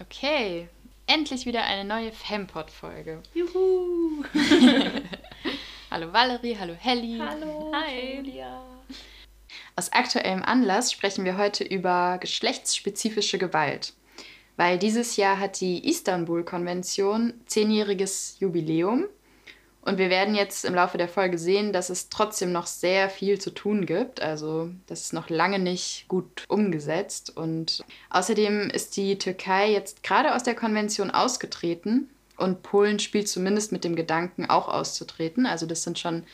Okay, endlich wieder eine neue Fempod-Folge. Juhu! hallo Valerie, hallo Helly. Hallo, Hi. Julia. Aus aktuellem Anlass sprechen wir heute über geschlechtsspezifische Gewalt. Weil dieses Jahr hat die Istanbul-Konvention zehnjähriges Jubiläum. Und wir werden jetzt im Laufe der Folge sehen, dass es trotzdem noch sehr viel zu tun gibt. Also das ist noch lange nicht gut umgesetzt. Und außerdem ist die Türkei jetzt gerade aus der Konvention ausgetreten. Und Polen spielt zumindest mit dem Gedanken, auch auszutreten. Also das sind schon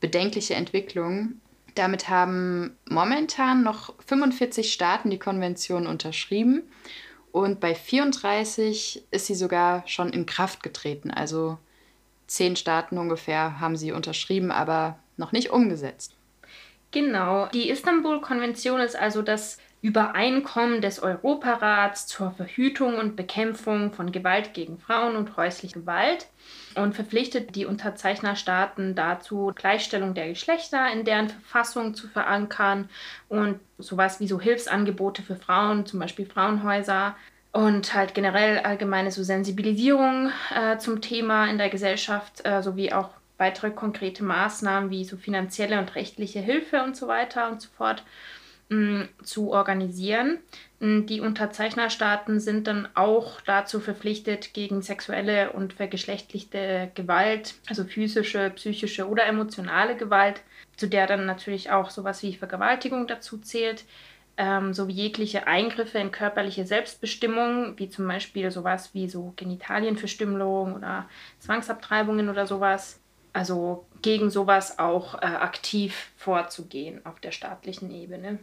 bedenkliche Entwicklungen. Damit haben momentan noch 45 Staaten die Konvention unterschrieben. Und bei 34 ist sie sogar schon in Kraft getreten. Also zehn Staaten ungefähr haben sie unterschrieben, aber noch nicht umgesetzt. Genau, die Istanbul-Konvention ist also das Übereinkommen des Europarats zur Verhütung und Bekämpfung von Gewalt gegen Frauen und häusliche Gewalt und verpflichtet die Unterzeichnerstaaten dazu, Gleichstellung der Geschlechter in deren Verfassung zu verankern und sowas wie so Hilfsangebote für Frauen, zum Beispiel Frauenhäuser, und halt generell allgemeine so Sensibilisierung äh, zum Thema in der Gesellschaft äh, sowie auch weitere konkrete Maßnahmen wie so finanzielle und rechtliche Hilfe und so weiter und so fort mh, zu organisieren. Mh, Die Unterzeichnerstaaten sind dann auch dazu verpflichtet, gegen sexuelle und vergeschlechtlichte Gewalt, also physische, psychische oder emotionale Gewalt, zu der dann natürlich auch sowas wie Vergewaltigung dazu zählt, ähm, sowie jegliche Eingriffe in körperliche Selbstbestimmung, wie zum Beispiel sowas wie so Genitalienverstümmelung oder Zwangsabtreibungen oder sowas. Also gegen sowas auch äh, aktiv vorzugehen auf der staatlichen Ebene.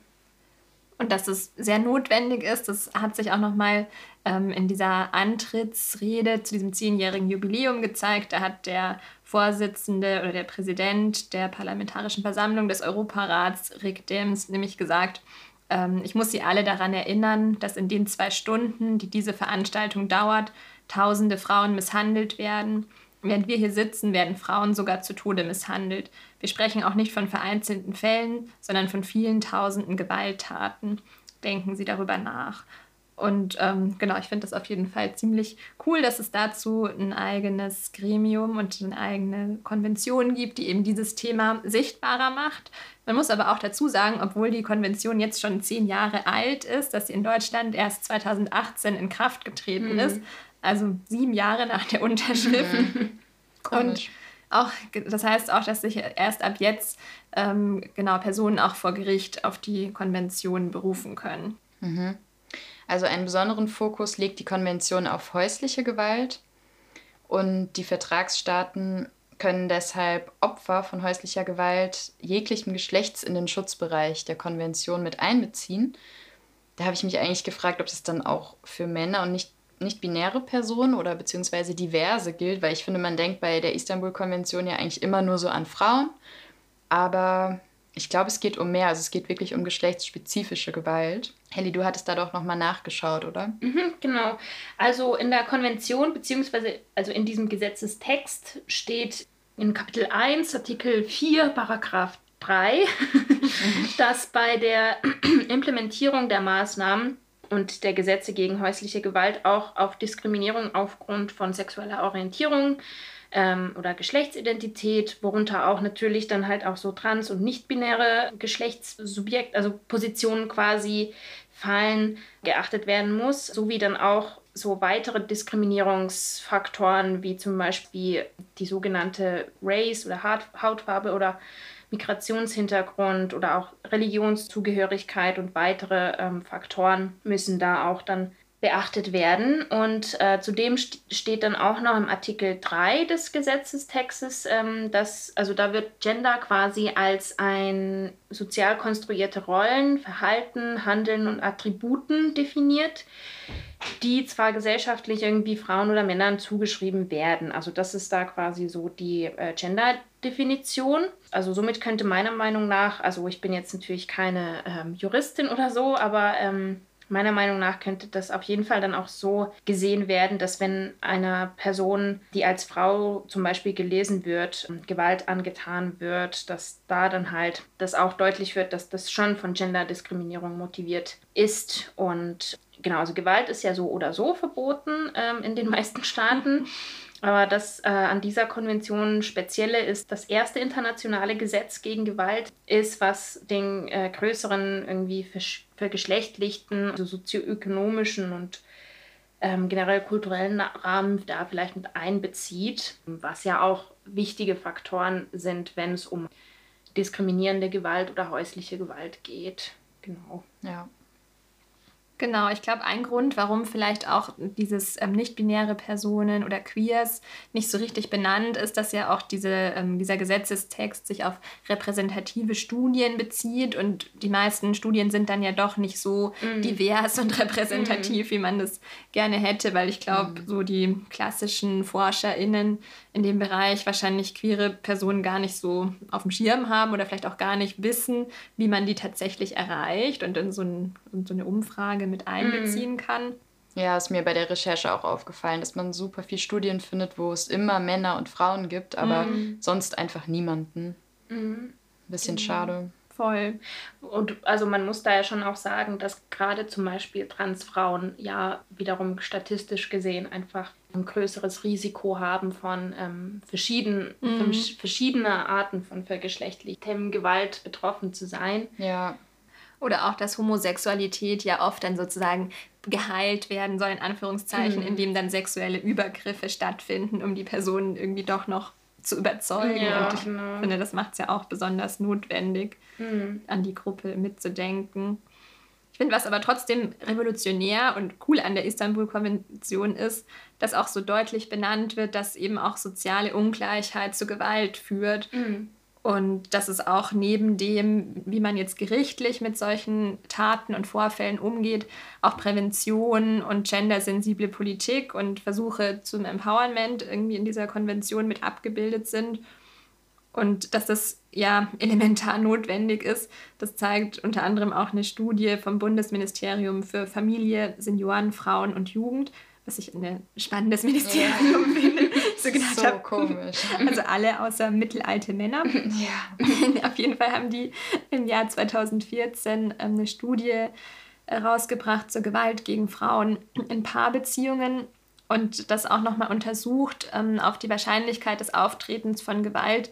Und dass es sehr notwendig ist, das hat sich auch nochmal ähm, in dieser Antrittsrede zu diesem zehnjährigen Jubiläum gezeigt. Da hat der Vorsitzende oder der Präsident der Parlamentarischen Versammlung des Europarats, Rick Dems, nämlich gesagt, ähm, ich muss Sie alle daran erinnern, dass in den zwei Stunden, die diese Veranstaltung dauert, tausende Frauen misshandelt werden. Während wir hier sitzen, werden Frauen sogar zu Tode misshandelt. Wir sprechen auch nicht von vereinzelten Fällen, sondern von vielen tausenden Gewalttaten. Denken Sie darüber nach. Und ähm, genau, ich finde das auf jeden Fall ziemlich cool, dass es dazu ein eigenes Gremium und eine eigene Konvention gibt, die eben dieses Thema sichtbarer macht. Man muss aber auch dazu sagen, obwohl die Konvention jetzt schon zehn Jahre alt ist, dass sie in Deutschland erst 2018 in Kraft getreten Mhm. ist, also sieben Jahre nach der Unterschrift. Und Komisch. auch, das heißt auch, dass sich erst ab jetzt ähm, genau Personen auch vor Gericht auf die Konvention berufen können. Also einen besonderen Fokus legt die Konvention auf häusliche Gewalt und die Vertragsstaaten können deshalb Opfer von häuslicher Gewalt jeglichen Geschlechts in den Schutzbereich der Konvention mit einbeziehen. Da habe ich mich eigentlich gefragt, ob das dann auch für Männer und nicht, nicht binäre Personen oder beziehungsweise diverse gilt, weil ich finde, man denkt bei der Istanbul-Konvention ja eigentlich immer nur so an Frauen. Aber ich glaube, es geht um mehr. Also es geht wirklich um geschlechtsspezifische Gewalt. Helly, du hattest da doch nochmal nachgeschaut, oder? Mhm, genau. Also in der Konvention, beziehungsweise also in diesem Gesetzestext steht in Kapitel 1, Artikel 4, Paragraph 3, dass bei der Implementierung der Maßnahmen und der Gesetze gegen häusliche Gewalt auch auf Diskriminierung aufgrund von sexueller Orientierung ähm, oder Geschlechtsidentität, worunter auch natürlich dann halt auch so trans- und nicht-binäre Geschlechtssubjekt, also Positionen quasi fallen, geachtet werden muss, sowie dann auch so weitere Diskriminierungsfaktoren wie zum Beispiel die sogenannte Race oder Haut Hautfarbe oder Migrationshintergrund oder auch Religionszugehörigkeit und weitere ähm, Faktoren müssen da auch dann beachtet werden. Und äh, zudem st steht dann auch noch im Artikel 3 des Gesetzestextes, ähm, dass, also da wird Gender quasi als ein sozial konstruierte Rollen, Verhalten, Handeln und Attributen definiert, die zwar gesellschaftlich irgendwie Frauen oder Männern zugeschrieben werden. Also das ist da quasi so die äh, Gender-Definition. Also somit könnte meiner Meinung nach, also ich bin jetzt natürlich keine ähm, Juristin oder so, aber ähm, meiner Meinung nach könnte das auf jeden Fall dann auch so gesehen werden, dass wenn einer Person, die als Frau zum Beispiel gelesen wird, Gewalt angetan wird, dass da dann halt das auch deutlich wird, dass das schon von Genderdiskriminierung motiviert ist und genau, also Gewalt ist ja so oder so verboten ähm, in den meisten Staaten. Aber das äh, an dieser Konvention Spezielle ist, das erste internationale Gesetz gegen Gewalt ist, was den äh, größeren irgendwie vergeschlechtlichten, also sozioökonomischen und ähm, generell kulturellen Rahmen da vielleicht mit einbezieht, was ja auch wichtige Faktoren sind, wenn es um diskriminierende Gewalt oder häusliche Gewalt geht. Genau. Ja. Genau, ich glaube, ein Grund, warum vielleicht auch dieses ähm, nicht-binäre Personen oder Queers nicht so richtig benannt ist, dass ja auch diese, ähm, dieser Gesetzestext sich auf repräsentative Studien bezieht und die meisten Studien sind dann ja doch nicht so mm. divers und repräsentativ, mm. wie man das gerne hätte, weil ich glaube, mm. so die klassischen ForscherInnen in dem Bereich wahrscheinlich queere Personen gar nicht so auf dem Schirm haben oder vielleicht auch gar nicht wissen, wie man die tatsächlich erreicht und in so, ein, in so eine Umfrage Frage mit einbeziehen mhm. kann. Ja, ist mir bei der Recherche auch aufgefallen, dass man super viel Studien findet, wo es immer Männer und Frauen gibt, aber mhm. sonst einfach niemanden. Mhm. Bisschen schade. Voll. Und also man muss da ja schon auch sagen, dass gerade zum Beispiel Transfrauen ja wiederum statistisch gesehen einfach ein größeres Risiko haben von ähm, verschieden, mhm. verschiedener Arten von vergeschlechtlicher Gewalt betroffen zu sein. Ja. Oder auch, dass Homosexualität ja oft dann sozusagen geheilt werden soll, in Anführungszeichen, mhm. indem dann sexuelle Übergriffe stattfinden, um die Person irgendwie doch noch zu überzeugen. Ja, und ich genau. finde, das macht es ja auch besonders notwendig, mhm. an die Gruppe mitzudenken. Ich finde, was aber trotzdem revolutionär und cool an der Istanbul-Konvention ist, dass auch so deutlich benannt wird, dass eben auch soziale Ungleichheit zu Gewalt führt. Mhm. Und dass es auch neben dem, wie man jetzt gerichtlich mit solchen Taten und Vorfällen umgeht, auch Prävention und gendersensible Politik und Versuche zum Empowerment irgendwie in dieser Konvention mit abgebildet sind. Und dass das ja elementar notwendig ist, das zeigt unter anderem auch eine Studie vom Bundesministerium für Familie, Senioren, Frauen und Jugend, was ich ein spannendes Ministerium ja. finde. So, genannt so komisch. Also alle außer mittelalte Männer. Ja. Auf jeden Fall haben die im Jahr 2014 ähm, eine Studie rausgebracht zur Gewalt gegen Frauen in Paarbeziehungen und das auch nochmal untersucht ähm, auf die Wahrscheinlichkeit des Auftretens von Gewalt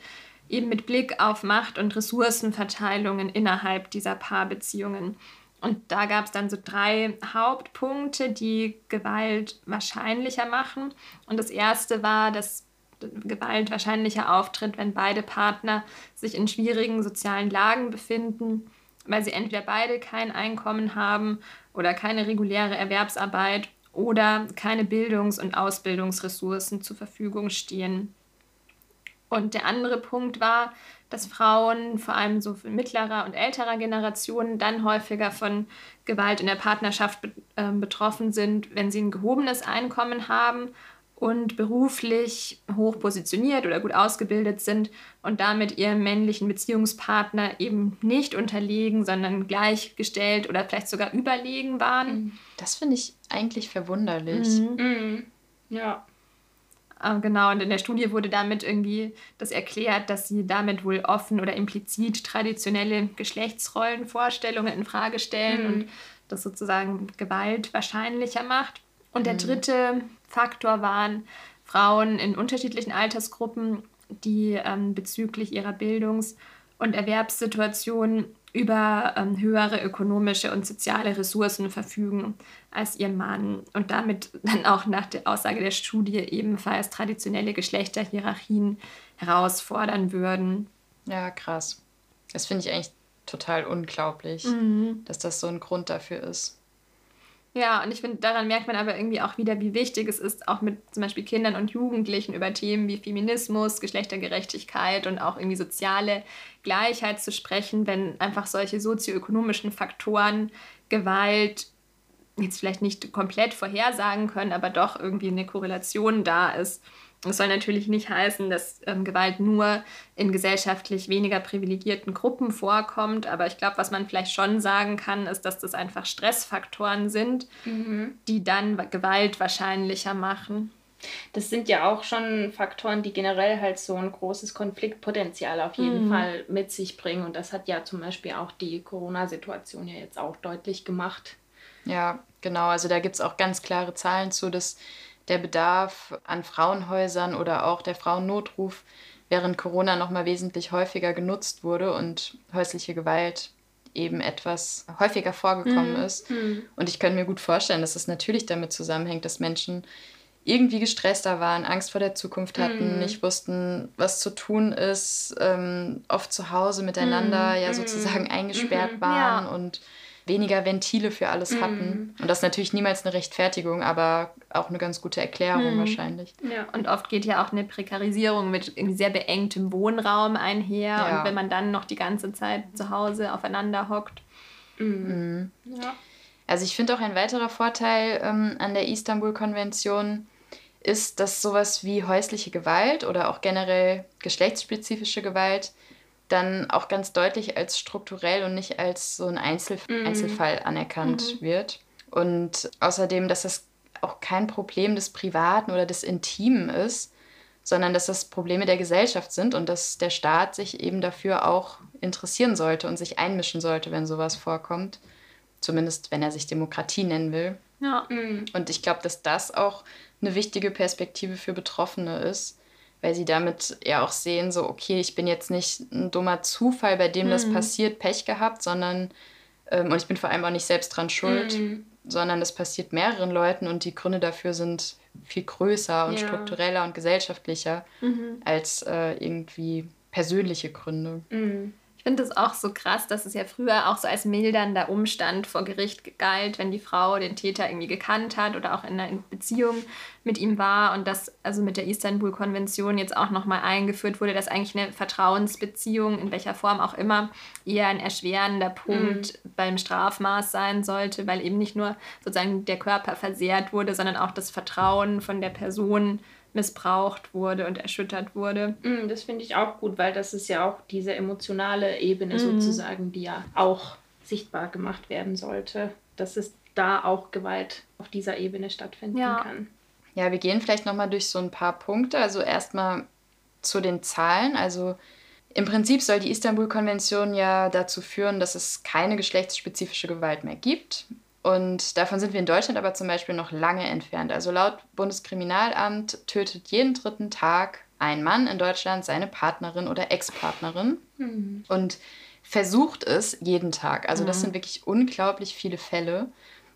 eben mit Blick auf Macht- und Ressourcenverteilungen innerhalb dieser Paarbeziehungen. Und da gab es dann so drei Hauptpunkte, die Gewalt wahrscheinlicher machen. Und das erste war, dass Gewalt wahrscheinlicher auftritt, wenn beide Partner sich in schwierigen sozialen Lagen befinden, weil sie entweder beide kein Einkommen haben oder keine reguläre Erwerbsarbeit oder keine Bildungs- und Ausbildungsressourcen zur Verfügung stehen. Und der andere Punkt war, dass Frauen, vor allem so mittlerer und älterer Generationen, dann häufiger von Gewalt in der Partnerschaft be äh, betroffen sind, wenn sie ein gehobenes Einkommen haben und beruflich hoch positioniert oder gut ausgebildet sind und damit ihrem männlichen Beziehungspartner eben nicht unterlegen, sondern gleichgestellt oder vielleicht sogar überlegen waren. Das finde ich eigentlich verwunderlich. Mhm. Mhm. Ja. Äh, genau, und in der Studie wurde damit irgendwie das erklärt, dass sie damit wohl offen oder implizit traditionelle Geschlechtsrollenvorstellungen in Frage stellen mhm. und das sozusagen Gewalt wahrscheinlicher macht. Und der mhm. dritte Faktor waren Frauen in unterschiedlichen Altersgruppen, die ähm, bezüglich ihrer Bildungs- und Erwerbssituation über ähm, höhere ökonomische und soziale Ressourcen verfügen als ihr Mann und damit dann auch nach der Aussage der Studie ebenfalls traditionelle Geschlechterhierarchien herausfordern würden. Ja, krass. Das finde ich eigentlich total unglaublich, mhm. dass das so ein Grund dafür ist. Ja, und ich finde, daran merkt man aber irgendwie auch wieder, wie wichtig es ist, auch mit zum Beispiel Kindern und Jugendlichen über Themen wie Feminismus, Geschlechtergerechtigkeit und auch irgendwie soziale Gleichheit zu sprechen, wenn einfach solche sozioökonomischen Faktoren Gewalt jetzt vielleicht nicht komplett vorhersagen können, aber doch irgendwie eine Korrelation da ist. Das soll natürlich nicht heißen, dass ähm, Gewalt nur in gesellschaftlich weniger privilegierten Gruppen vorkommt, aber ich glaube, was man vielleicht schon sagen kann, ist, dass das einfach Stressfaktoren sind, mhm. die dann Gewalt wahrscheinlicher machen. Das sind ja auch schon Faktoren, die generell halt so ein großes Konfliktpotenzial auf jeden mhm. Fall mit sich bringen. Und das hat ja zum Beispiel auch die Corona-Situation ja jetzt auch deutlich gemacht Ja, genau. Also da gibt es auch ganz klare Zahlen zu, dass der Bedarf an Frauenhäusern oder auch der Frauennotruf während Corona noch mal wesentlich häufiger genutzt wurde und häusliche Gewalt eben etwas häufiger vorgekommen mhm. ist. Mhm. Und ich könnte mir gut vorstellen, dass es natürlich damit zusammenhängt, dass Menschen irgendwie gestresster waren, Angst vor der Zukunft hatten, mhm. nicht wussten, was zu tun ist, ähm, oft zu Hause miteinander mhm. ja sozusagen eingesperrt mhm. waren ja. und weniger Ventile für alles mhm. hatten. Und das ist natürlich niemals eine Rechtfertigung, aber auch eine ganz gute Erklärung mhm. wahrscheinlich. Ja, und oft geht ja auch eine Prekarisierung mit sehr beengtem Wohnraum einher. Ja. Und wenn man dann noch die ganze Zeit zu Hause aufeinander hockt. Mhm. Ja. Also ich finde auch ein weiterer Vorteil ähm, an der Istanbul-Konvention ist, dass sowas wie häusliche Gewalt oder auch generell geschlechtsspezifische Gewalt dann auch ganz deutlich als strukturell und nicht als so ein Einzel mhm. Einzelfall anerkannt mhm. wird. Und außerdem, dass das auch kein Problem des Privaten oder des Intimen ist, sondern dass das Probleme der Gesellschaft sind und dass der Staat sich eben dafür auch interessieren sollte und sich einmischen sollte, wenn sowas vorkommt. Zumindest wenn er sich Demokratie nennen will. Ja. Und ich glaube, dass das auch eine wichtige Perspektive für Betroffene ist, weil sie damit ja auch sehen, so, okay, ich bin jetzt nicht ein dummer Zufall, bei dem mhm. das passiert, Pech gehabt, sondern, ähm, und ich bin vor allem auch nicht selbst dran schuld, mhm. sondern das passiert mehreren Leuten und die Gründe dafür sind viel größer und ja. struktureller und gesellschaftlicher mhm. als äh, irgendwie persönliche Gründe. Mhm. Ich finde es auch so krass, dass es ja früher auch so als mildernder Umstand vor Gericht galt, wenn die Frau den Täter irgendwie gekannt hat oder auch in einer Beziehung mit ihm war und dass also mit der Istanbul-Konvention jetzt auch nochmal eingeführt wurde, dass eigentlich eine Vertrauensbeziehung, in welcher Form auch immer, eher ein erschwerender Punkt mhm. beim Strafmaß sein sollte, weil eben nicht nur sozusagen der Körper versehrt wurde, sondern auch das Vertrauen von der Person missbraucht wurde und erschüttert wurde. Mm, das finde ich auch gut, weil das ist ja auch diese emotionale Ebene mhm. sozusagen, die ja auch sichtbar gemacht werden sollte, dass es da auch Gewalt auf dieser Ebene stattfinden ja. kann. Ja, wir gehen vielleicht nochmal durch so ein paar Punkte. Also erstmal zu den Zahlen. Also im Prinzip soll die Istanbul-Konvention ja dazu führen, dass es keine geschlechtsspezifische Gewalt mehr gibt. Und davon sind wir in Deutschland aber zum Beispiel noch lange entfernt. Also laut Bundeskriminalamt tötet jeden dritten Tag ein Mann in Deutschland seine Partnerin oder Ex-Partnerin mhm. und versucht es jeden Tag. Also das mhm. sind wirklich unglaublich viele Fälle.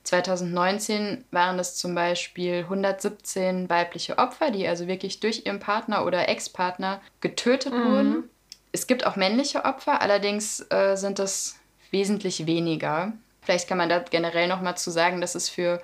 2019 waren es zum Beispiel 117 weibliche Opfer, die also wirklich durch ihren Partner oder Ex-Partner getötet mhm. wurden. Es gibt auch männliche Opfer, allerdings äh, sind es wesentlich weniger. Vielleicht kann man da generell noch mal zu sagen, dass es für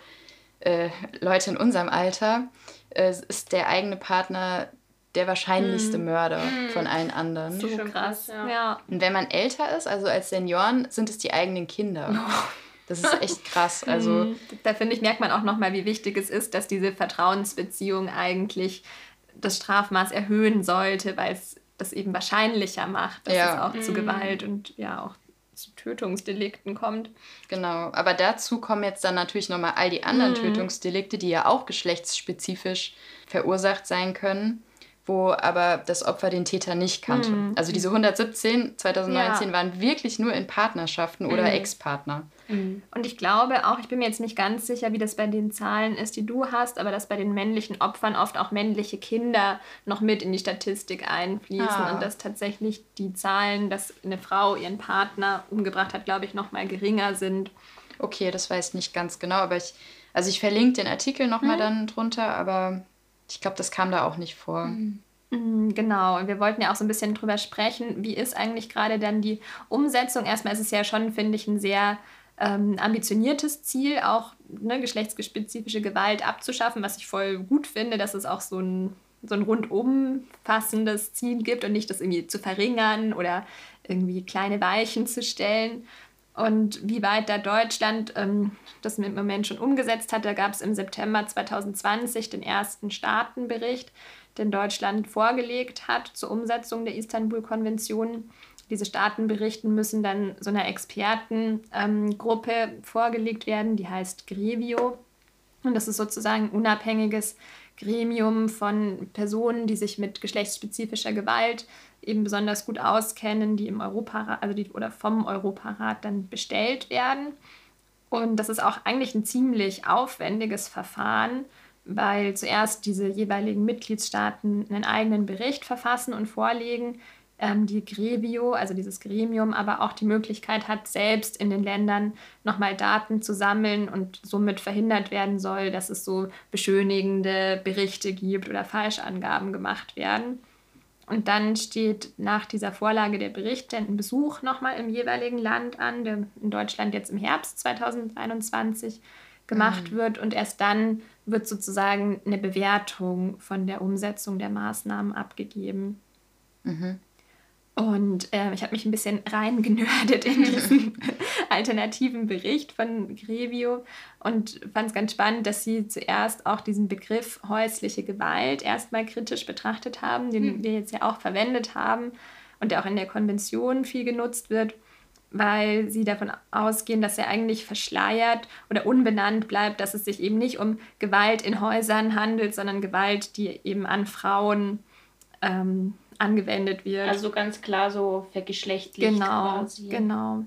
äh, Leute in unserem Alter äh, ist der eigene Partner der wahrscheinlichste mm. Mörder mm. von allen anderen. So krass, ja. ja. Und wenn man älter ist, also als Senioren, sind es die eigenen Kinder. Oh. Das ist echt krass. Also mhm. da finde ich merkt man auch noch mal, wie wichtig es ist, dass diese Vertrauensbeziehung eigentlich das Strafmaß erhöhen sollte, weil es das eben wahrscheinlicher macht, dass ja. es auch mm. zu mhm. Gewalt und ja auch zu Tötungsdelikten kommt. Genau, aber dazu kommen jetzt dann natürlich nochmal all die anderen mhm. Tötungsdelikte, die ja auch geschlechtsspezifisch verursacht sein können, wo aber das Opfer den Täter nicht kannte. Mhm. Also diese 117 2019 ja. waren wirklich nur in Partnerschaften oder mhm. Ex-Partner. Mhm. Und ich glaube auch, ich bin mir jetzt nicht ganz sicher, wie das bei den Zahlen ist, die du hast, aber dass bei den männlichen Opfern oft auch männliche Kinder noch mit in die Statistik einfließen ah. und dass tatsächlich die Zahlen, dass eine Frau ihren Partner umgebracht hat, glaube ich, noch mal geringer sind. Okay, das weiß ich nicht ganz genau, aber ich, also ich verlinke den Artikel noch mal mhm. dann drunter, aber ich glaube, das kam da auch nicht vor. Mhm. mhm. Genau, und wir wollten ja auch so ein bisschen drüber sprechen, wie ist eigentlich gerade dann die Umsetzung? Erstmal ist es ja schon, finde ich, ein sehr ähm, ambitioniertes Ziel, auch ne, geschlechtsspezifische Gewalt abzuschaffen, was ich voll gut finde, dass es auch so ein, so ein rundum Ziel gibt und nicht das irgendwie zu verringern oder irgendwie kleine Weichen zu stellen. Und wie weit da Deutschland ähm, das im Moment schon umgesetzt hat, da gab es im September 2020 den ersten Staatenbericht, den Deutschland vorgelegt hat zur Umsetzung der Istanbul-Konvention diese Staatenberichten müssen dann so einer Expertengruppe ähm, vorgelegt werden, die heißt Grevio. Und das ist sozusagen ein unabhängiges Gremium von Personen, die sich mit geschlechtsspezifischer Gewalt eben besonders gut auskennen, die im Europarat, also die oder vom Europarat dann bestellt werden. Und das ist auch eigentlich ein ziemlich aufwendiges Verfahren, weil zuerst diese jeweiligen Mitgliedstaaten einen eigenen Bericht verfassen und vorlegen, ähm, die Grevio, also dieses Gremium, aber auch die Möglichkeit hat, selbst in den Ländern nochmal Daten zu sammeln und somit verhindert werden soll, dass es so beschönigende Berichte gibt oder Falschangaben gemacht werden. Und dann steht nach dieser Vorlage der Bericht ein Besuch nochmal im jeweiligen Land an, der in Deutschland jetzt im Herbst 2021 gemacht mhm. wird. Und erst dann wird sozusagen eine Bewertung von der Umsetzung der Maßnahmen abgegeben. Mhm. Und äh, ich habe mich ein bisschen reingenördet in diesen alternativen Bericht von Grevio und fand es ganz spannend, dass sie zuerst auch diesen Begriff häusliche Gewalt erstmal kritisch betrachtet haben, den mhm. wir jetzt ja auch verwendet haben und der auch in der Konvention viel genutzt wird, weil sie davon ausgehen, dass er eigentlich verschleiert oder unbenannt bleibt, dass es sich eben nicht um Gewalt in Häusern handelt, sondern Gewalt, die eben an Frauen ähm, angewendet wird. Also ganz klar so vergeschlechtlicht genau, quasi. Genau.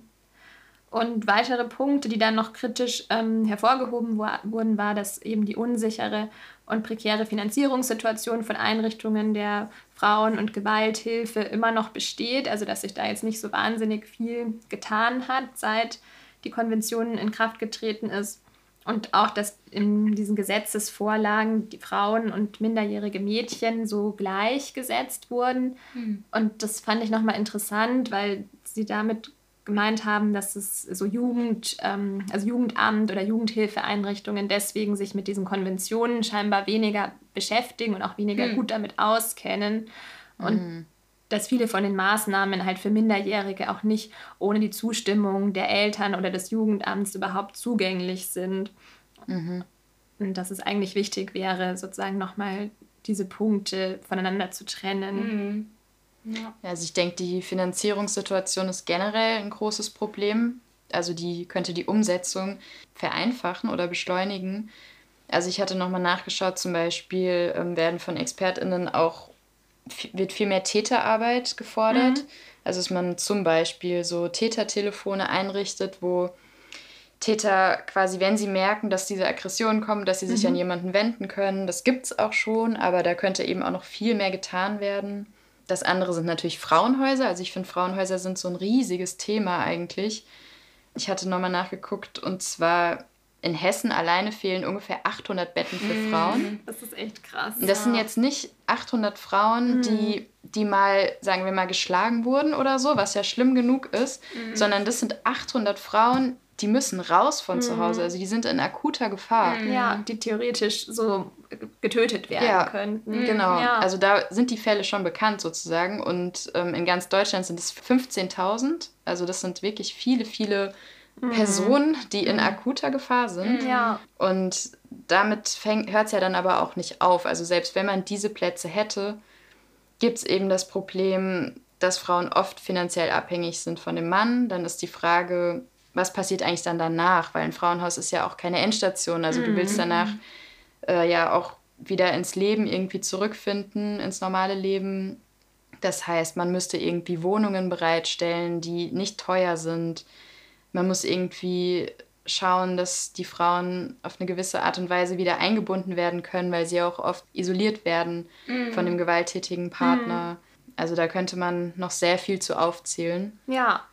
Und weitere Punkte, die dann noch kritisch ähm, hervorgehoben wurden, war, dass eben die unsichere und prekäre Finanzierungssituation von Einrichtungen der Frauen- und Gewalthilfe immer noch besteht. Also dass sich da jetzt nicht so wahnsinnig viel getan hat, seit die Konvention in Kraft getreten ist. Und auch, dass in diesen Gesetzesvorlagen die Frauen und minderjährige Mädchen so gleichgesetzt wurden. Mhm. Und das fand ich nochmal interessant, weil sie damit gemeint haben, dass es so Jugend, ähm, also Jugendamt oder Jugendhilfeeinrichtungen deswegen sich mit diesen Konventionen scheinbar weniger beschäftigen und auch weniger mhm. gut damit auskennen. Und mhm dass viele von den Maßnahmen halt für Minderjährige auch nicht ohne die Zustimmung der Eltern oder des Jugendamts überhaupt zugänglich sind. Mhm. Und dass es eigentlich wichtig wäre, sozusagen nochmal diese Punkte voneinander zu trennen. Mhm. Ja. Also ich denke, die Finanzierungssituation ist generell ein großes Problem. Also die könnte die Umsetzung vereinfachen oder beschleunigen. Also ich hatte nochmal nachgeschaut, zum Beispiel ähm, werden von ExpertInnen auch wird viel mehr Täterarbeit gefordert. Mhm. Also dass man zum Beispiel so Tätertelefone einrichtet, wo Täter quasi, wenn sie merken, dass diese Aggressionen kommen, dass sie sich mhm. an jemanden wenden können. Das gibt es auch schon, aber da könnte eben auch noch viel mehr getan werden. Das andere sind natürlich Frauenhäuser. Also ich finde, Frauenhäuser sind so ein riesiges Thema eigentlich. Ich hatte nochmal nachgeguckt und zwar in Hessen alleine fehlen ungefähr 800 Betten für mhm. Frauen. Das ist echt krass. Das sind jetzt nicht 800 Frauen, mhm. die, die mal, sagen wir mal, geschlagen wurden oder so, was ja schlimm genug ist, mhm. sondern das sind 800 Frauen, die müssen raus von zu Hause. Also die sind in akuter Gefahr. Ja, die theoretisch so getötet werden ja, könnten. Genau. Ja. Also da sind die Fälle schon bekannt sozusagen. Und ähm, in ganz Deutschland sind es 15.000. Also das sind wirklich viele, viele mhm. Personen, die in mhm. akuter Gefahr sind. Ja. Und damit hört es ja dann aber auch nicht auf. Also selbst wenn man diese Plätze hätte, gibt es eben das Problem, dass Frauen oft finanziell abhängig sind von dem Mann. Dann ist die Frage, was passiert eigentlich dann danach? Weil ein Frauenhaus ist ja auch keine Endstation. Also du willst mhm. danach äh, ja auch wieder ins Leben irgendwie zurückfinden, ins normale Leben. Das heißt, man müsste irgendwie Wohnungen bereitstellen, die nicht teuer sind, man muss irgendwie schauen, dass die Frauen auf eine gewisse Art und Weise wieder eingebunden werden können, weil sie auch oft isoliert werden mm. von dem gewalttätigen Partner. Mm. Also da könnte man noch sehr viel zu aufzählen. Ja.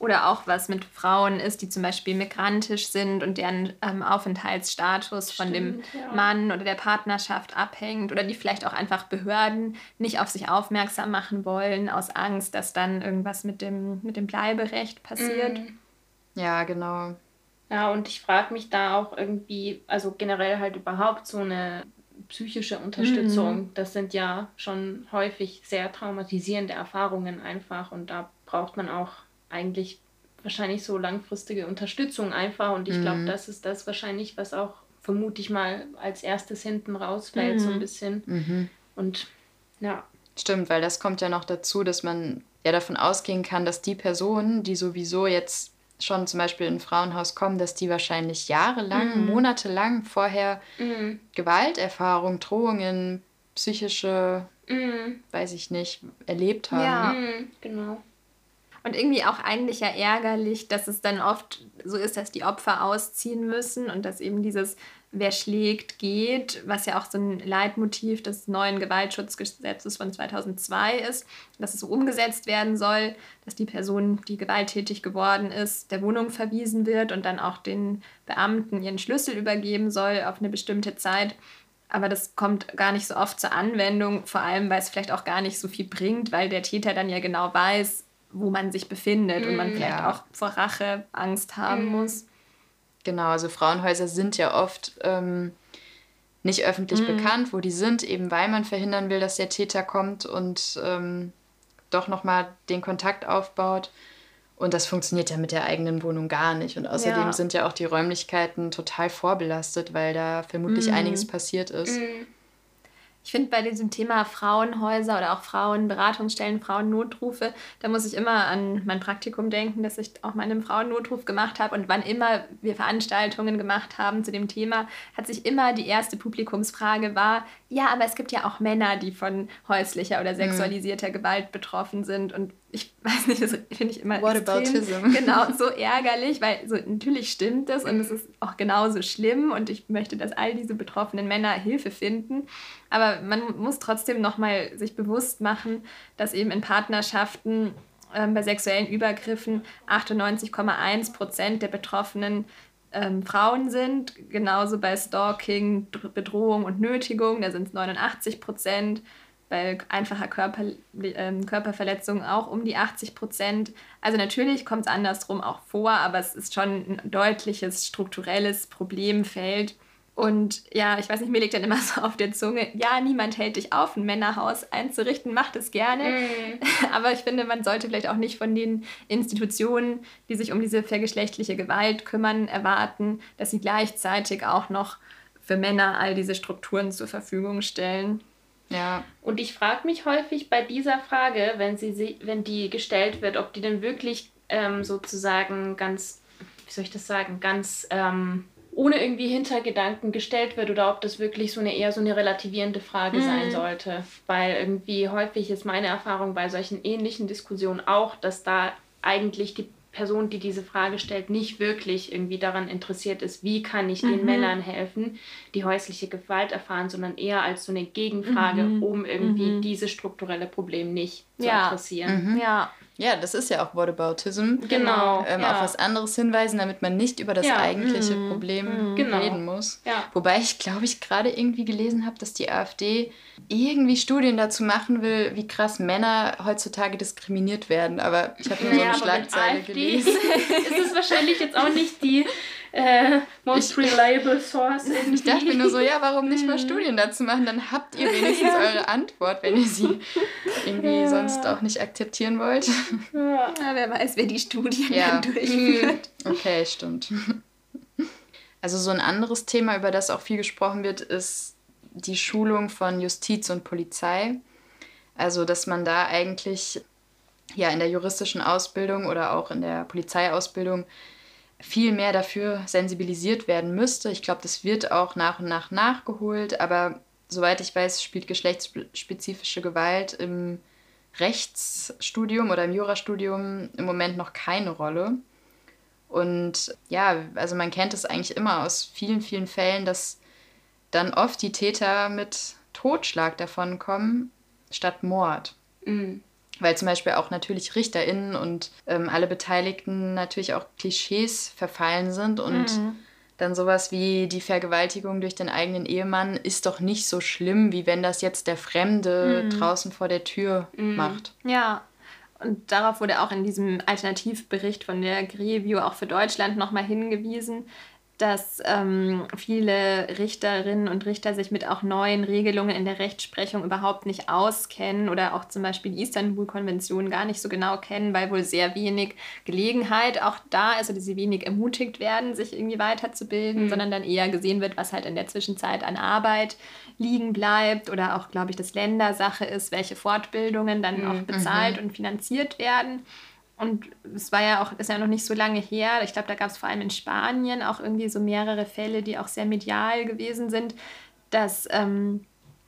Oder auch was mit Frauen ist, die zum Beispiel migrantisch sind und deren ähm, Aufenthaltsstatus Stimmt, von dem ja. Mann oder der Partnerschaft abhängt oder die vielleicht auch einfach Behörden nicht auf sich aufmerksam machen wollen, aus Angst, dass dann irgendwas mit dem, mit dem Bleiberecht passiert. Mm. Ja, genau. Ja, und ich frage mich da auch irgendwie, also generell halt überhaupt so eine psychische Unterstützung. Mhm. Das sind ja schon häufig sehr traumatisierende Erfahrungen einfach und da braucht man auch eigentlich wahrscheinlich so langfristige Unterstützung einfach und ich glaube, mhm. das ist das wahrscheinlich, was auch vermute ich mal als erstes hinten rausfällt, mhm. so ein mhm. bisschen. Mhm. Und ja. Stimmt, weil das kommt ja noch dazu, dass man ja davon ausgehen kann, dass die Personen, die sowieso jetzt schon zum Beispiel in ein Frauenhaus kommen, dass die wahrscheinlich jahrelang, mhm. monatelang vorher mhm. Gewalterfahrung, Drohungen, psychische, mhm. weiß ich nicht, erlebt haben. Ja, mhm, genau. Und irgendwie auch eigentlich ja ärgerlich, dass es dann oft so ist, dass die Opfer ausziehen müssen und dass eben dieses Wer schlägt, geht, was ja auch so ein Leitmotiv des neuen Gewaltschutzgesetzes von 2002 ist, dass es so umgesetzt werden soll, dass die Person, die gewalttätig geworden ist, der Wohnung verwiesen wird und dann auch den Beamten ihren Schlüssel übergeben soll auf eine bestimmte Zeit. Aber das kommt gar nicht so oft zur Anwendung, vor allem weil es vielleicht auch gar nicht so viel bringt, weil der Täter dann ja genau weiß, wo man sich befindet mm, und man mm, vielleicht ja. auch vor Rache Angst haben mm. muss. Genau, also Frauenhäuser sind ja oft ähm, nicht öffentlich mm. bekannt, wo die sind, eben weil man verhindern will, dass der Täter kommt und ähm, doch nochmal den Kontakt aufbaut. Und das funktioniert ja mit der eigenen Wohnung gar nicht. Und außerdem ja. sind ja auch die Räumlichkeiten total vorbelastet, weil da vermutlich mm. einiges passiert ist. Mm. Ich finde bei diesem Thema Frauenhäuser oder auch Frauenberatungsstellen, Frauennotrufe, da muss ich immer an mein Praktikum denken, das ich auch mal in einem Frauennotruf gemacht habe. Und wann immer wir Veranstaltungen gemacht haben zu dem Thema, hat sich immer die erste Publikumsfrage war, ja, aber es gibt ja auch Männer, die von häuslicher oder mhm. sexualisierter mhm. Gewalt betroffen sind. Und ich weiß nicht, das finde ich immer What extrem, genau so ärgerlich, weil so natürlich stimmt das und es ist auch genauso schlimm und ich möchte, dass all diese betroffenen Männer Hilfe finden. Aber man muss trotzdem nochmal sich bewusst machen, dass eben in Partnerschaften ähm, bei sexuellen Übergriffen 98,1 Prozent der Betroffenen ähm, Frauen sind. Genauso bei Stalking, Bedrohung und Nötigung, da sind es 89 Prozent bei einfacher Körper, äh, Körperverletzung auch um die 80 Prozent. Also natürlich kommt es andersrum auch vor, aber es ist schon ein deutliches strukturelles Problemfeld. Und ja, ich weiß nicht, mir liegt dann immer so auf der Zunge, ja, niemand hält dich auf, ein Männerhaus einzurichten, macht es gerne. Mm. Aber ich finde, man sollte vielleicht auch nicht von den Institutionen, die sich um diese vergeschlechtliche Gewalt kümmern, erwarten, dass sie gleichzeitig auch noch für Männer all diese Strukturen zur Verfügung stellen. Ja. Und ich frage mich häufig bei dieser Frage, wenn, sie, wenn die gestellt wird, ob die denn wirklich ähm, sozusagen ganz, wie soll ich das sagen, ganz ähm, ohne irgendwie Hintergedanken gestellt wird oder ob das wirklich so eine eher so eine relativierende Frage mhm. sein sollte. Weil irgendwie häufig ist meine Erfahrung bei solchen ähnlichen Diskussionen auch, dass da eigentlich die Person, die diese Frage stellt, nicht wirklich irgendwie daran interessiert ist, wie kann ich den mhm. Männern helfen, die häusliche Gewalt erfahren, sondern eher als so eine Gegenfrage, mhm. um irgendwie mhm. dieses strukturelle Problem nicht zu ja. adressieren. Mhm. Ja. Ja, das ist ja auch Whataboutism. Genau. Ähm, ja. Auf was anderes hinweisen, damit man nicht über das ja. eigentliche mhm. Problem mhm. genau. reden muss. Ja. Wobei ich, glaube ich, gerade irgendwie gelesen habe, dass die AfD irgendwie Studien dazu machen will, wie krass Männer heutzutage diskriminiert werden. Aber ich habe nur so eine Schlagzeile gelesen. ist es wahrscheinlich jetzt auch nicht die äh, most reliable source. Irgendwie. Ich dachte mir nur so, ja, warum nicht mal mhm. Studien dazu machen? Dann habt ihr wenigstens ja. eure Antwort, wenn ihr sie irgendwie ja. sonst auch nicht akzeptieren wollt. Ja. wer weiß, wer die Studien ja. durchführt. Mhm. Okay, stimmt. Also so ein anderes Thema, über das auch viel gesprochen wird, ist die Schulung von Justiz und Polizei. Also, dass man da eigentlich ja in der juristischen Ausbildung oder auch in der Polizeiausbildung viel mehr dafür sensibilisiert werden müsste. Ich glaube, das wird auch nach und nach nachgeholt, aber soweit ich weiß, spielt geschlechtsspezifische Gewalt im Rechtsstudium oder im Jurastudium im Moment noch keine Rolle. Und ja, also man kennt es eigentlich immer aus vielen, vielen Fällen, dass dann oft die Täter mit Totschlag davonkommen statt Mord. Mhm weil zum Beispiel auch natürlich RichterInnen und ähm, alle Beteiligten natürlich auch Klischees verfallen sind und mhm. dann sowas wie die Vergewaltigung durch den eigenen Ehemann ist doch nicht so schlimm, wie wenn das jetzt der Fremde mhm. draußen vor der Tür mhm. macht. Ja. Und darauf wurde auch in diesem Alternativbericht von der Grevio auch für Deutschland nochmal hingewiesen, dass ähm, viele Richterinnen und Richter sich mit auch neuen Regelungen in der Rechtsprechung überhaupt nicht auskennen oder auch zum Beispiel die Istanbul-Konvention gar nicht so genau kennen, weil wohl sehr wenig Gelegenheit auch da ist oder sie wenig ermutigt werden, sich irgendwie weiterzubilden, mhm. sondern dann eher gesehen wird, was halt in der Zwischenzeit an Arbeit liegen bleibt oder auch, glaube ich, das Ländersache ist, welche Fortbildungen dann mhm. auch bezahlt mhm. und finanziert werden. Und es war ja auch, ist ja noch nicht so lange her. Ich glaube, da gab es vor allem in Spanien auch irgendwie so mehrere Fälle, die auch sehr medial gewesen sind, dass ähm,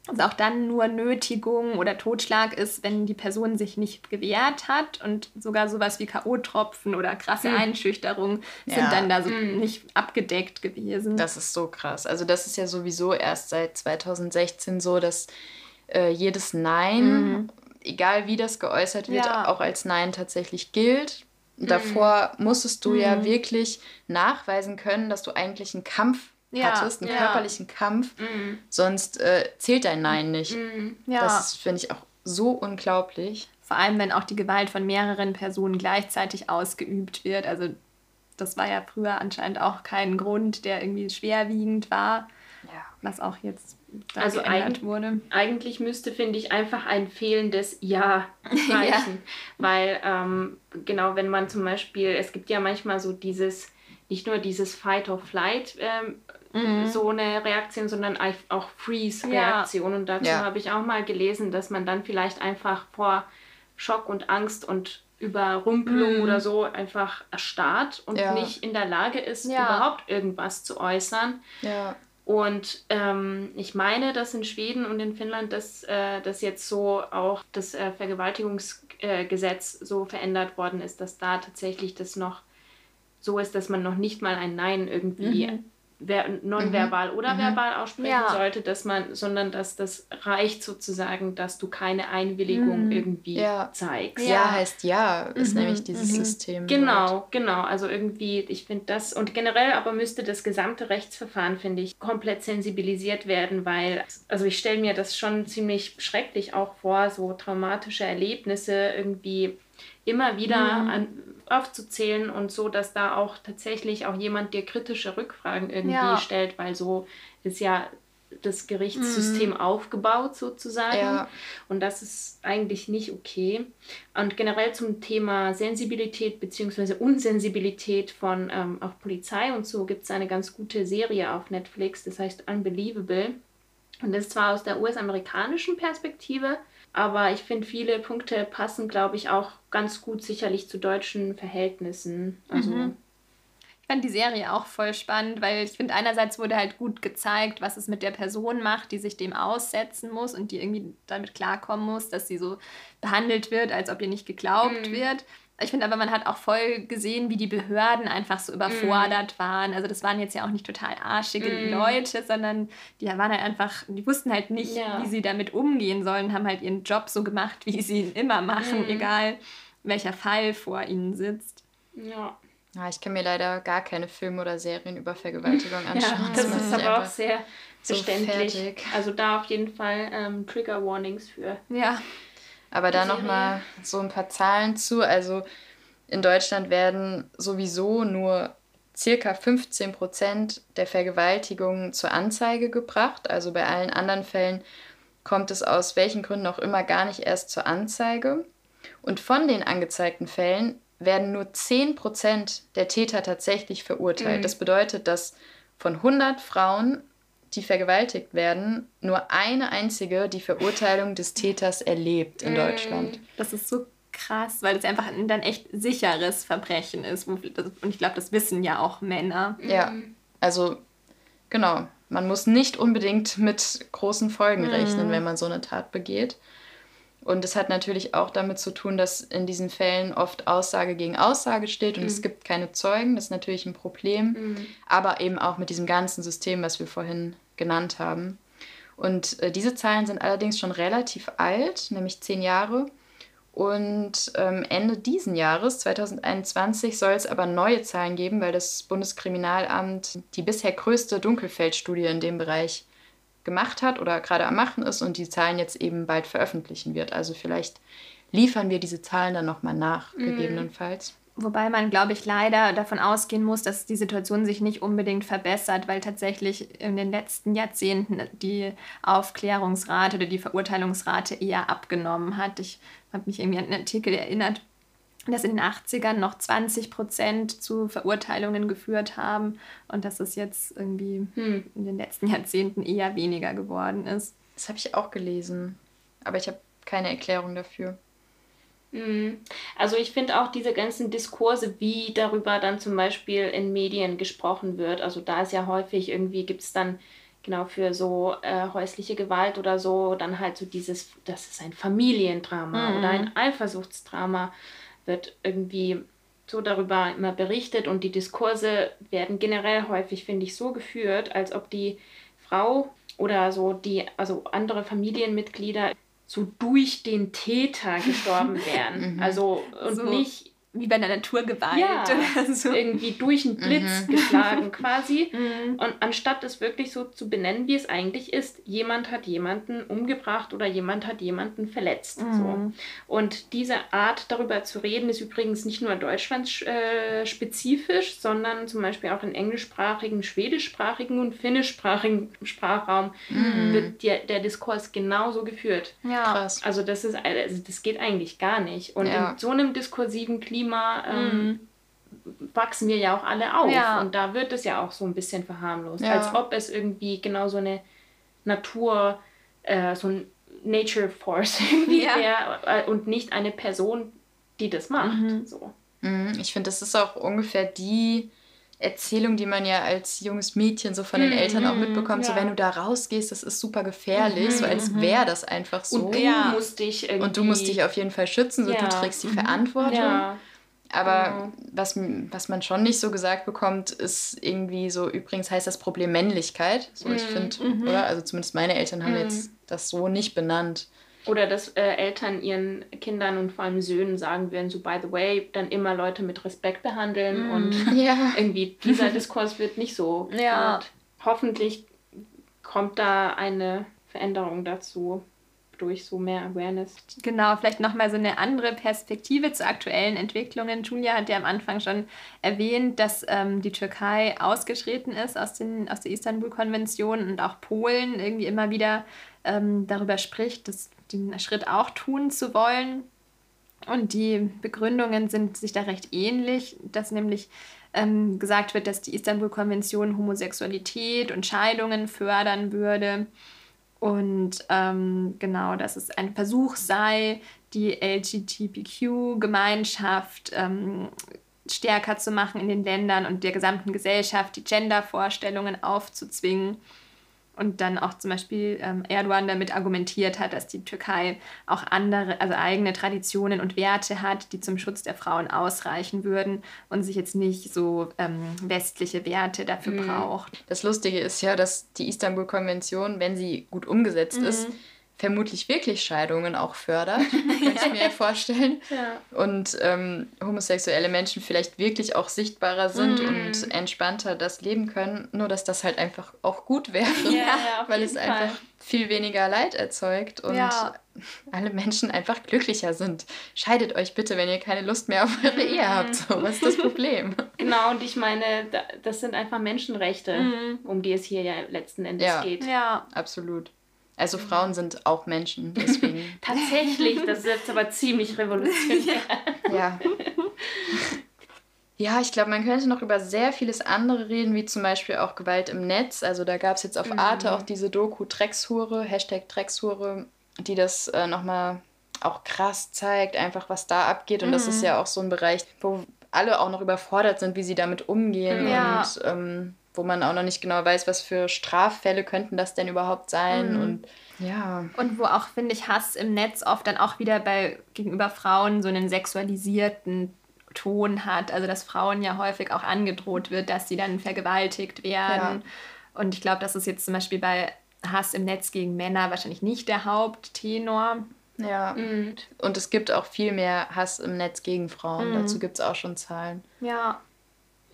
also auch dann nur Nötigung oder Totschlag ist, wenn die Person sich nicht gewehrt hat und sogar sowas wie K.O.-Tropfen oder krasse mhm. Einschüchterung sind ja. dann da so mhm. nicht abgedeckt gewesen. Das ist so krass. Also das ist ja sowieso erst seit 2016 so, dass äh, jedes Nein, mhm. Egal wie das geäußert wird, ja. auch als Nein tatsächlich gilt. Davor mhm. musstest du ja mhm. wirklich nachweisen können, dass du eigentlich einen Kampf ja, hattest, einen ja. körperlichen Kampf, mhm. sonst äh, zählt dein Nein nicht. Mhm. Ja. Das finde ich auch so unglaublich. Vor allem, wenn auch die Gewalt von mehreren Personen gleichzeitig ausgeübt wird. Also das war ja früher anscheinend auch kein Grund, der irgendwie schwerwiegend war, ja. was auch jetzt da also geändert wurde. Eigentlich müsste, finde ich, einfach ein fehlendes Ja reichen. ja. Weil ähm, genau, wenn man zum Beispiel, es gibt ja manchmal so dieses, nicht nur dieses Fight or Flight ähm, mhm. so eine Reaktion, sondern auch Freeze-Reaktion. Ja. Und dazu ja. habe ich auch mal gelesen, dass man dann vielleicht einfach vor Schock und Angst und Überrumpelung mhm. oder so einfach erstarrt und ja. nicht in der Lage ist, überhaupt irgendwas zu äußern. Und ähm, ich meine, dass in Schweden und in Finnland das, äh, das jetzt so auch das äh, Vergewaltigungsgesetz äh, so verändert worden ist, dass da tatsächlich das noch so ist, dass man noch nicht mal ein Nein irgendwie mhm nonverbal mhm. oder mhm. verbal aussprechen ja. sollte, dass man, sondern dass das reicht sozusagen, dass du keine Einwilligung mhm. irgendwie ja. zeigst. Ja. ja. heißt ja, ist mhm. nämlich dieses mhm. System. Genau, dort. genau. Also irgendwie, ich finde das und generell aber müsste das gesamte Rechtsverfahren, finde ich, komplett sensibilisiert werden, weil, also ich stelle mir das schon ziemlich schrecklich auch vor, so traumatische Erlebnisse irgendwie immer wieder mhm. an, aufzuzählen und so, dass da auch tatsächlich auch jemand dir kritische Rückfragen irgendwie ja. stellt, weil so ist ja das Gerichtssystem mhm. aufgebaut sozusagen. Ja. Und das ist eigentlich nicht okay. Und generell zum Thema Sensibilität bzw. Unsensibilität von ähm, auch Polizei und so gibt es eine ganz gute Serie auf Netflix, das heißt Unbelievable. Und das ist zwar aus der US-amerikanischen Perspektive, aber ich finde, viele Punkte passen, glaube ich, auch ganz gut sicherlich zu deutschen Verhältnissen. Also. Mhm. Ich fand die Serie auch voll spannend, weil ich finde, einerseits wurde halt gut gezeigt, was es mit der Person macht, die sich dem aussetzen muss und die irgendwie damit klarkommen muss, dass sie so behandelt wird, als ob ihr nicht geglaubt mhm. wird. Ich finde aber, man hat auch voll gesehen, wie die Behörden einfach so überfordert mm. waren. Also das waren jetzt ja auch nicht total arschige mm. Leute, sondern die waren halt einfach, die wussten halt nicht, ja. wie sie damit umgehen sollen, haben halt ihren Job so gemacht, wie sie ihn immer machen, mm. egal welcher Fall vor ihnen sitzt. Ja. Ja, ich kann mir leider gar keine Filme oder Serien über Vergewaltigung anschauen. Ja, das, das ist aber auch sehr verständlich. So also da auf jeden Fall ähm, Trigger Warnings für. Ja. Aber da nochmal so ein paar Zahlen zu. Also in Deutschland werden sowieso nur circa 15 Prozent der Vergewaltigungen zur Anzeige gebracht. Also bei allen anderen Fällen kommt es aus welchen Gründen auch immer gar nicht erst zur Anzeige. Und von den angezeigten Fällen werden nur 10 Prozent der Täter tatsächlich verurteilt. Mhm. Das bedeutet, dass von 100 Frauen die vergewaltigt werden, nur eine einzige die Verurteilung des Täters erlebt in mm. Deutschland. Das ist so krass, weil es einfach ein dann echt sicheres Verbrechen ist. Und ich glaube, das wissen ja auch Männer. Ja, also genau. Man muss nicht unbedingt mit großen Folgen rechnen, mm. wenn man so eine Tat begeht. Und es hat natürlich auch damit zu tun, dass in diesen Fällen oft Aussage gegen Aussage steht und mhm. es gibt keine Zeugen. Das ist natürlich ein Problem. Mhm. Aber eben auch mit diesem ganzen System, was wir vorhin genannt haben. Und äh, diese Zahlen sind allerdings schon relativ alt, nämlich zehn Jahre. Und ähm, Ende diesen Jahres, 2021, soll es aber neue Zahlen geben, weil das Bundeskriminalamt die bisher größte Dunkelfeldstudie in dem Bereich gemacht hat oder gerade am Machen ist und die Zahlen jetzt eben bald veröffentlichen wird. Also vielleicht liefern wir diese Zahlen dann nochmal nach, mhm. gegebenenfalls. Wobei man, glaube ich, leider davon ausgehen muss, dass die Situation sich nicht unbedingt verbessert, weil tatsächlich in den letzten Jahrzehnten die Aufklärungsrate oder die Verurteilungsrate eher abgenommen hat. Ich habe mich irgendwie an einen Artikel erinnert, dass in den 80ern noch 20 Prozent zu Verurteilungen geführt haben und dass es jetzt irgendwie hm. in den letzten Jahrzehnten eher weniger geworden ist. Das habe ich auch gelesen, aber ich habe keine Erklärung dafür. Hm. Also ich finde auch diese ganzen Diskurse, wie darüber dann zum Beispiel in Medien gesprochen wird. Also da ist ja häufig irgendwie, gibt es dann genau für so äh, häusliche Gewalt oder so, dann halt so dieses, das ist ein Familiendrama Mhm. oder ein Eifersuchtsdrama, wird irgendwie so darüber immer berichtet und die Diskurse werden generell häufig, finde ich, so geführt, als ob die Frau oder so die, also andere Familienmitglieder so durch den Täter gestorben wären. also und So nicht Wie bei einer Naturgewalt ja, oder so. irgendwie durch einen Blitz geschlagen quasi. Mhm. Und anstatt es wirklich so zu benennen, wie es eigentlich ist, jemand hat jemanden umgebracht oder jemand hat jemanden verletzt. Mhm. So. Und diese Art darüber zu reden ist übrigens nicht nur deutschlandspezifisch, sondern zum Beispiel auch in englischsprachigen, schwedischsprachigen und finnischsprachigen Sprachraum wird der, der Diskurs genauso geführt. Ja. Krass. Also das ist also das geht eigentlich gar nicht. Und Ja. in so einem diskursiven Klima ähm, wachsen wir ja auch alle auf. Mhm. Ja. Und da wird es ja auch so ein bisschen verharmlost. Ja. Als ob es irgendwie genau so eine Natur, äh, so ein Nature Force irgendwie Ja. wäre äh, und nicht eine Person, die das macht. Mhm. So. Mhm, Ich finde, das ist auch ungefähr die Erzählung, die man ja als junges Mädchen so von den Mhm, Eltern auch mitbekommt. So, ja. wenn du da rausgehst, das ist super gefährlich, so als mhm. wäre das einfach so. Und du Ja. musst dich irgendwie... Und du musst dich auf jeden Fall schützen, so Ja. du trägst die Verantwortung. Aber Genau. was, was man schon nicht so gesagt bekommt, ist irgendwie so, übrigens heißt das Problem Männlichkeit. So, ich Mhm. finde, oder? Also zumindest meine Eltern haben Mhm. jetzt das so nicht benannt. Oder dass äh, Eltern ihren Kindern und vor allem Söhnen sagen würden, so by the way, dann immer Leute mit Respekt behandeln und Ja. irgendwie dieser Diskurs wird nicht so Ja. Hoffentlich kommt da eine Veränderung dazu durch so mehr Awareness. Genau, vielleicht nochmal so eine andere Perspektive zu aktuellen Entwicklungen. Julia hat ja am Anfang schon erwähnt, dass ähm, die Türkei ausgetreten ist aus, den, aus der Istanbul-Konvention und auch Polen irgendwie immer wieder ähm, darüber spricht, das, den Schritt auch tun zu wollen. Und die Begründungen sind sich da recht ähnlich, dass nämlich ähm, gesagt wird, dass die Istanbul-Konvention Homosexualität und Scheidungen fördern würde. Und ähm, genau, dass es ein Versuch sei, die LGBTQ-Gemeinschaft ähm, stärker zu machen in den Ländern und der gesamten Gesellschaft, die Gender-Vorstellungen aufzuzwingen. Und dann auch zum Beispiel ähm, Erdogan damit argumentiert hat, dass die Türkei auch andere, also eigene Traditionen und Werte hat, die zum Schutz der Frauen ausreichen würden und sich jetzt nicht so ähm, westliche Werte dafür braucht. Das Lustige ist ja, dass die Istanbul-Konvention, wenn sie gut umgesetzt ist, vermutlich wirklich Scheidungen auch fördert, könnte ich mir vorstellen. Ja. Und ähm, homosexuelle Menschen vielleicht wirklich auch sichtbarer sind Mhm. und entspannter das leben können. Nur, dass das halt einfach auch gut wäre, Ja, weil es Fall. einfach viel weniger Leid erzeugt und Ja. alle Menschen einfach glücklicher sind. Scheidet euch bitte, wenn ihr keine Lust mehr auf eure Mhm. Ehe habt. So, was ist das Problem? Genau, und ich meine, da- das sind einfach Menschenrechte, Mhm. um die es hier ja letzten Endes Ja. geht. Ja, Absolut. Also Frauen sind auch Menschen, deswegen. Tatsächlich, das ist jetzt aber ziemlich revolutionär. Ja. Ja, ich glaube, man könnte noch über sehr vieles andere reden, wie zum Beispiel auch Gewalt im Netz. Also da gab es jetzt auf Arte auch diese Doku Dreckshure, Hashtag Dreckshure, die das äh, nochmal auch krass zeigt, einfach was da abgeht. Und das ist ja auch so ein Bereich, wo alle auch noch überfordert sind, wie sie damit umgehen Ja. und ähm, wo man auch noch nicht genau weiß, was für Straffälle könnten das denn überhaupt sein. Und ja, Und wo auch, finde ich, Hass im Netz oft dann auch wieder bei gegenüber Frauen so einen sexualisierten Ton hat. Also dass Frauen ja häufig auch angedroht wird, dass sie dann vergewaltigt werden. Und ich glaube, das ist jetzt zum Beispiel bei Hass im Netz gegen Männer wahrscheinlich nicht der Haupttenor. ja. Mhm. Und es gibt auch viel mehr Hass im Netz gegen Frauen. Dazu gibt es auch schon Zahlen. Ja.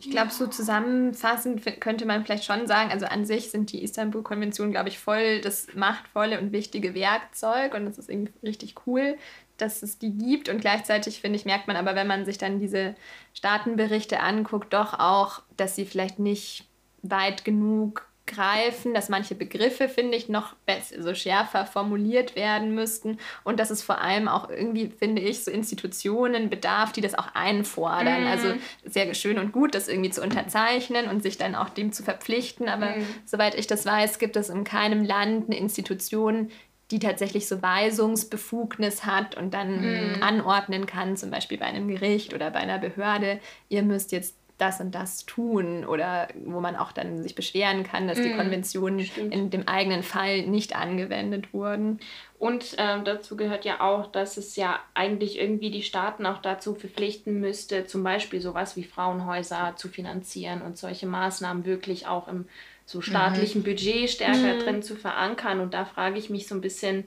Ich glaube, so zusammenfassend könnte man vielleicht schon sagen, also an sich sind die Istanbul-Konventionen, glaube ich, voll das machtvolle und wichtige Werkzeug und es ist irgendwie richtig cool, dass es die gibt. Und gleichzeitig, finde ich, merkt man aber, wenn man sich dann diese Staatenberichte anguckt, doch auch, dass sie vielleicht nicht weit genug greifen, dass manche Begriffe, finde ich, noch besser, so schärfer formuliert werden müssten und dass es vor allem auch irgendwie, finde ich, so Institutionen bedarf, die das auch einfordern. Mhm. Also sehr schön und gut, das irgendwie zu unterzeichnen und sich dann auch dem zu verpflichten, aber Mhm. soweit ich das weiß, gibt es in keinem Land eine Institution, die tatsächlich so Weisungsbefugnis hat und dann Mhm. anordnen kann, zum Beispiel bei einem Gericht oder bei einer Behörde, ihr müsst jetzt das und das tun oder wo man auch dann sich beschweren kann, dass die Mm, Konventionen stimmt. in dem eigenen Fall nicht angewendet wurden. Und ähm, dazu gehört ja auch, dass es ja eigentlich irgendwie die Staaten auch dazu verpflichten müsste, zum Beispiel sowas wie Frauenhäuser zu finanzieren und solche Maßnahmen wirklich auch im so staatlichen Budget stärker drin zu verankern. Und da frage ich mich so ein bisschen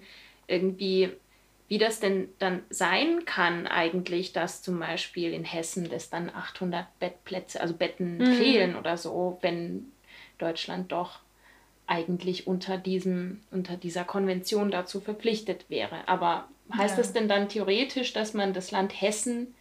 irgendwie, wie das denn dann sein kann eigentlich, dass zum Beispiel in Hessen das dann 800 Bettplätze, also Betten fehlen oder so, wenn Deutschland doch eigentlich unter, diesem, unter dieser Konvention dazu verpflichtet wäre. Aber heißt Ja. das denn dann theoretisch, dass man das Land Hessen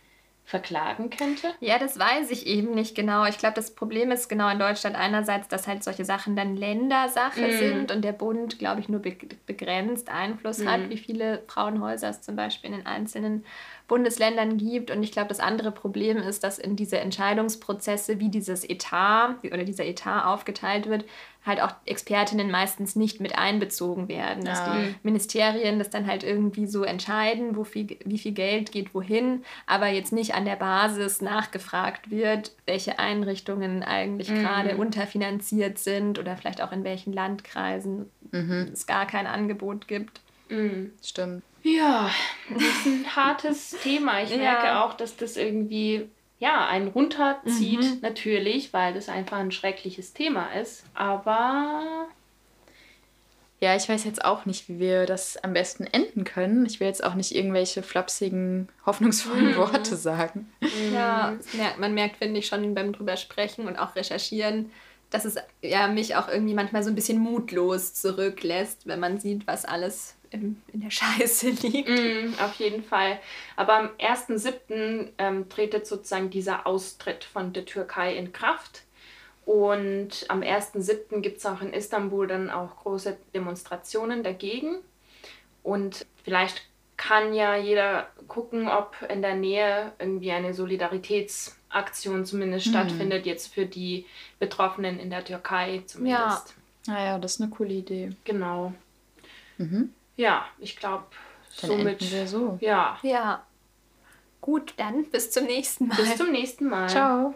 verklagen könnte? Ja, das weiß ich eben nicht genau. Ich glaube, das Problem ist genau in Deutschland einerseits, dass halt solche Sachen dann Ländersache Mhm. sind und der Bund, glaube ich, nur be begrenzt Einfluss Mhm. hat, wie viele Frauenhäuser es zum Beispiel in den einzelnen Bundesländern gibt. Und ich glaube, das andere Problem ist, dass in diese Entscheidungsprozesse, wie dieses Etat wie- oder dieser Etat aufgeteilt wird, halt auch Expertinnen meistens nicht mit einbezogen werden. Dass Ja. die Ministerien das dann halt irgendwie so entscheiden, wo viel, wie viel Geld geht wohin, aber jetzt nicht an der Basis nachgefragt wird, welche Einrichtungen eigentlich Mhm. gerade unterfinanziert sind oder vielleicht auch in welchen Landkreisen es gar kein Angebot gibt. Mhm. Stimmt. Ja, das ist ein hartes Thema. Ich Ja. merke auch, dass das irgendwie ja, einen runterzieht, natürlich, weil das einfach ein schreckliches Thema ist. Aber Ja, ich weiß jetzt auch nicht, wie wir das am besten enden können. Ich will jetzt auch nicht irgendwelche flapsigen, hoffnungsvollen Worte sagen. Ja, das merkt, man merkt, finde ich, schon beim drüber sprechen und auch recherchieren, dass es ja mich auch irgendwie manchmal so ein bisschen mutlos zurücklässt, wenn man sieht, was alles im, in der Scheiße liegt. Mm, auf jeden Fall. Aber am 1.7. Ähm, tretet sozusagen dieser Austritt von der Türkei in Kraft. Und am 1.7. gibt es auch in Istanbul dann auch große Demonstrationen dagegen. Und vielleicht kann ja jeder gucken, ob in der Nähe irgendwie eine Solidaritätsaktion zumindest stattfindet, jetzt für die Betroffenen in der Türkei zumindest. Naja, das ist eine coole Idee. Genau. Mhm. Ja, ich glaube, somit. enden wir so. Ja. Ja. Gut, dann bis zum nächsten Mal. Bis zum nächsten Mal. Ciao.